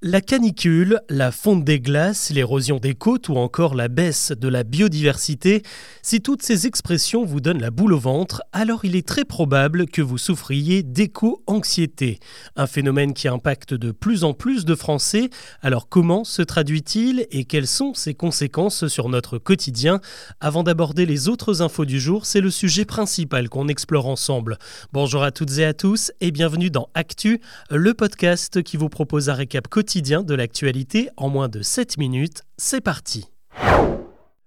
La canicule, la fonte des glaces, l'érosion des côtes ou encore la baisse de la biodiversité, si toutes ces expressions vous donnent la boule au ventre, alors il est très probable que vous souffriez d'éco-anxiété, un phénomène qui impacte de plus en plus de Français. Alors comment se traduit-il et quelles sont ses conséquences sur notre quotidien? Avant d'aborder les autres infos du jour, c'est le sujet principal qu'on explore ensemble. Bonjour à toutes et à tous et bienvenue dans Actu, le podcast qui vous propose un récap quotidien quotidien de l'actualité en moins de 7 minutes. C'est parti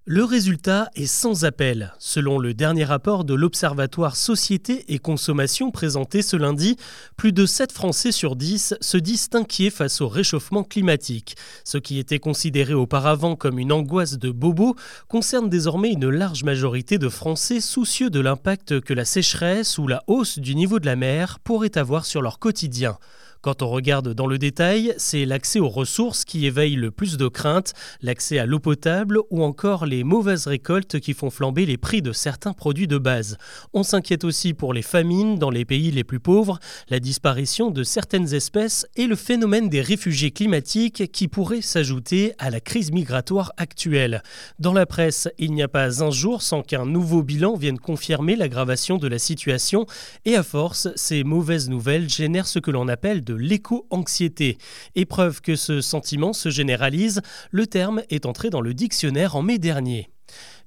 le résultat est sans appel. Selon le dernier rapport de l'Observatoire Société et Consommation présenté ce lundi, plus de 7 Français sur 10 se disent inquiets face au réchauffement climatique. Ce qui était considéré auparavant comme une angoisse de bobo concerne désormais une large majorité de Français soucieux de l'impact que la sécheresse ou la hausse du niveau de la mer pourrait avoir sur leur quotidien. Quand on regarde dans le détail, c'est l'accès aux ressources qui éveille le plus de craintes, l'accès à l'eau potable ou encore les mauvaises récoltes qui font flamber les prix de certains produits de base. On s'inquiète aussi pour les famines dans les pays les plus pauvres, la disparition de certaines espèces et le phénomène des réfugiés climatiques qui pourrait s'ajouter à la crise migratoire actuelle. Dans la presse, il n'y a pas un jour sans qu'un nouveau bilan vienne confirmer l'aggravation de la situation et à force, ces mauvaises nouvelles génèrent ce que l'on appelle de l'éco-anxiété. Épreuve que ce sentiment se généralise, le terme est entré dans le dictionnaire en mai dernier.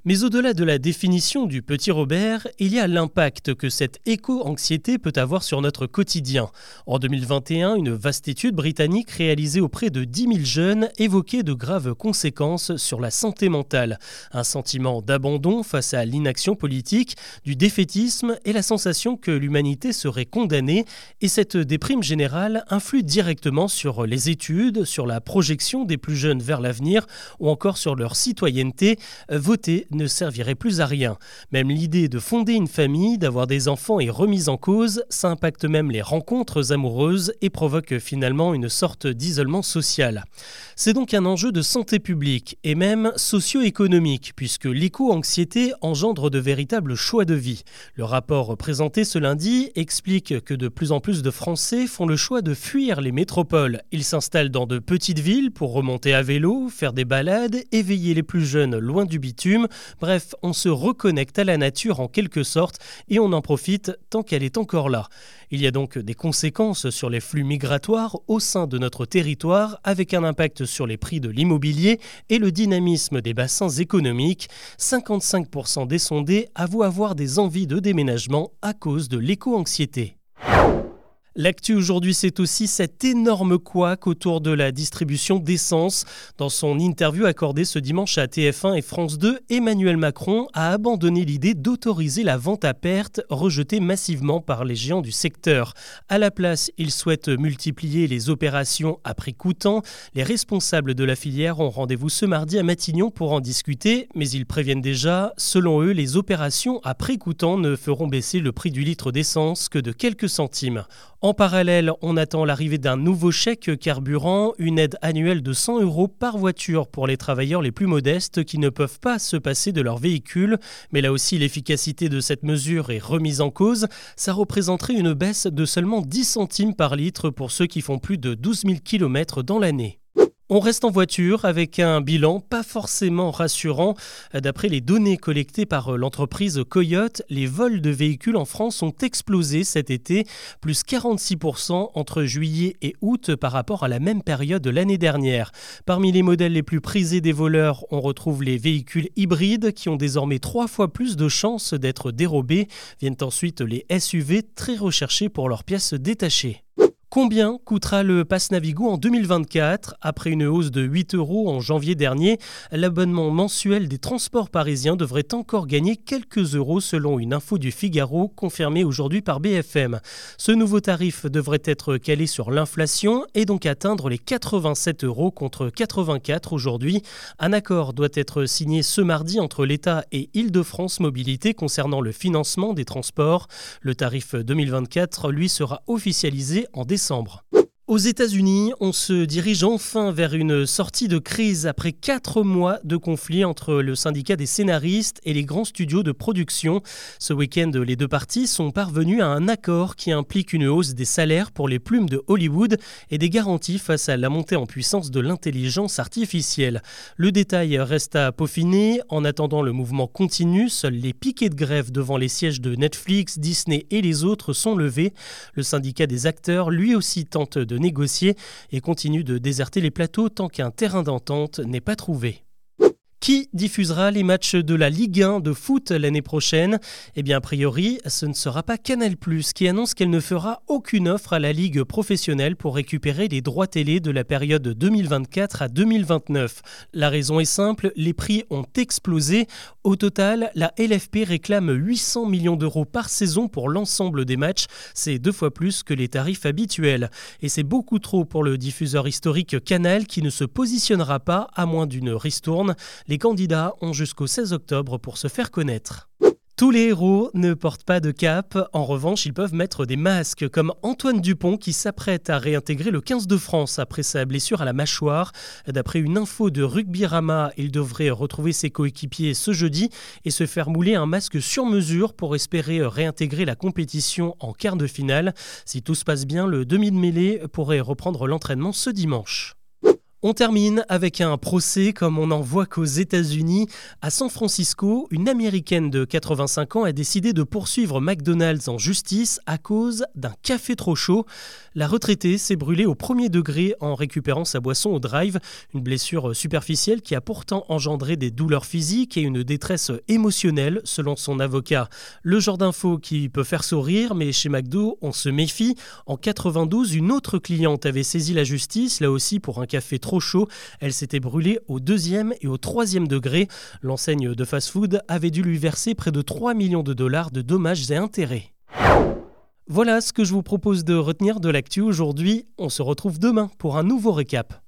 Mais au-delà de la définition du petit Robert, il y a l'impact que cette éco-anxiété peut avoir sur notre quotidien. En 2021, une vaste étude britannique réalisée auprès de 10 000 jeunes évoquait de graves conséquences sur la santé mentale. Un sentiment d'abandon face à l'inaction politique, du défaitisme et la sensation que l'humanité serait condamnée. Et cette déprime générale influe directement sur les études, sur la projection des plus jeunes vers l'avenir ou encore sur leur citoyenneté. Voter ne servirait plus à rien. Même l'idée de fonder une famille, d'avoir des enfants est remise en cause, ça impacte même les rencontres amoureuses et provoque finalement une sorte d'isolement social. C'est donc un enjeu de santé publique et même socio-économique, puisque l'éco-anxiété engendre de véritables choix de vie. Le rapport présenté ce lundi explique que de plus en plus de Français font le choix de fuir les métropoles. Ils s'installent dans de petites villes pour remonter à vélo, faire des balades, éveiller les plus jeunes loin du bitume, Bref, on se reconnecte à la nature en quelque sorte et on en profite tant qu'elle est encore là. Il y a donc des conséquences sur les flux migratoires au sein de notre territoire avec un impact sur les prix de l'immobilier et le dynamisme des bassins économiques. 55% des sondés avouent avoir des envies de déménagement à cause de l'éco-anxiété. L'actu aujourd'hui, c'est aussi cet énorme couac autour de la distribution d'essence. Dans son interview accordée ce dimanche à TF1 et France 2, Emmanuel Macron a abandonné l'idée d'autoriser la vente à perte, rejetée massivement par les géants du secteur. À la place, il souhaite multiplier les opérations à prix coûtant. Les responsables de la filière ont rendez-vous ce mardi à Matignon pour en discuter, mais ils préviennent déjà, selon eux, les opérations à prix coûtant ne feront baisser le prix du litre d'essence que de quelques centimes. En parallèle, on attend l'arrivée d'un nouveau chèque carburant, une aide annuelle de 100 euros par voiture pour les travailleurs les plus modestes qui ne peuvent pas se passer de leur véhicule. Mais là aussi, l'efficacité de cette mesure est remise en cause. Ça représenterait une baisse de seulement 10 centimes par litre pour ceux qui font plus de 12 000 km dans l'année. On reste en voiture avec un bilan pas forcément rassurant. D'après les données collectées par l'entreprise Coyote, les vols de véhicules en France ont explosé cet été, plus 46% entre juillet et août par rapport à la même période de l'année dernière. Parmi les modèles les plus prisés des voleurs, on retrouve les véhicules hybrides qui ont désormais trois fois plus de chances d'être dérobés. Viennent ensuite les SUV très recherchés pour leurs pièces détachées. Combien coûtera le pass Navigo en 2024 Après une hausse de 8 euros en janvier dernier, l'abonnement mensuel des transports parisiens devrait encore gagner quelques euros selon une info du Figaro confirmée aujourd'hui par BFM. Ce nouveau tarif devrait être calé sur l'inflation et donc atteindre les 87 euros contre 84 aujourd'hui. Un accord doit être signé ce mardi entre l'État et Île-de-France Mobilité concernant le financement des transports. Le tarif 2024, lui, sera officialisé en décembre décembre. Aux États-Unis, on se dirige enfin vers une sortie de crise après quatre mois de conflit entre le syndicat des scénaristes et les grands studios de production. Ce week-end, les deux parties sont parvenues à un accord qui implique une hausse des salaires pour les plumes de Hollywood et des garanties face à la montée en puissance de l'intelligence artificielle. Le détail reste à peaufiner. En attendant, le mouvement continue. Seuls les piquets de grève devant les sièges de Netflix, Disney et les autres sont levés. Le syndicat des acteurs, lui aussi, tente de négocier et continue de déserter les plateaux tant qu'un terrain d'entente n'est pas trouvé. Qui diffusera les matchs de la Ligue 1 de foot l'année prochaine? Eh bien, a priori, ce ne sera pas Canal, qui annonce qu'elle ne fera aucune offre à la Ligue professionnelle pour récupérer les droits télé de la période 2024 à 2029. La raison est simple les prix ont explosé. Au total, la LFP réclame 800 millions d'euros par saison pour l'ensemble des matchs. C'est deux fois plus que les tarifs habituels. Et c'est beaucoup trop pour le diffuseur historique Canal qui ne se positionnera pas à moins d'une ristourne. Candidats ont jusqu'au 16 octobre pour se faire connaître. Tous les héros ne portent pas de cape, en revanche ils peuvent mettre des masques, comme Antoine Dupont qui s'apprête à réintégrer le 15 de France après sa blessure à la mâchoire. D'après une info de Rugby Rama, il devrait retrouver ses coéquipiers ce jeudi et se faire mouler un masque sur mesure pour espérer réintégrer la compétition en quart de finale. Si tout se passe bien, le demi de mêlée pourrait reprendre l'entraînement ce dimanche. On termine avec un procès comme on n'en voit qu'aux États-Unis. À San Francisco, une Américaine de 85 ans a décidé de poursuivre McDonald's en justice à cause d'un café trop chaud. La retraitée s'est brûlée au premier degré en récupérant sa boisson au drive, une blessure superficielle qui a pourtant engendré des douleurs physiques et une détresse émotionnelle selon son avocat. Le genre d'info qui peut faire sourire, mais chez McDo, on se méfie. En 92, une autre cliente avait saisi la justice, là aussi pour un café chaud. Elle s'était brûlée au deuxième et au troisième degré. L'enseigne de fast-food avait dû lui verser près de 3 millions de dollars de dommages et intérêts. Voilà ce que je vous propose de retenir de l'actu aujourd'hui. On se retrouve demain pour un nouveau récap.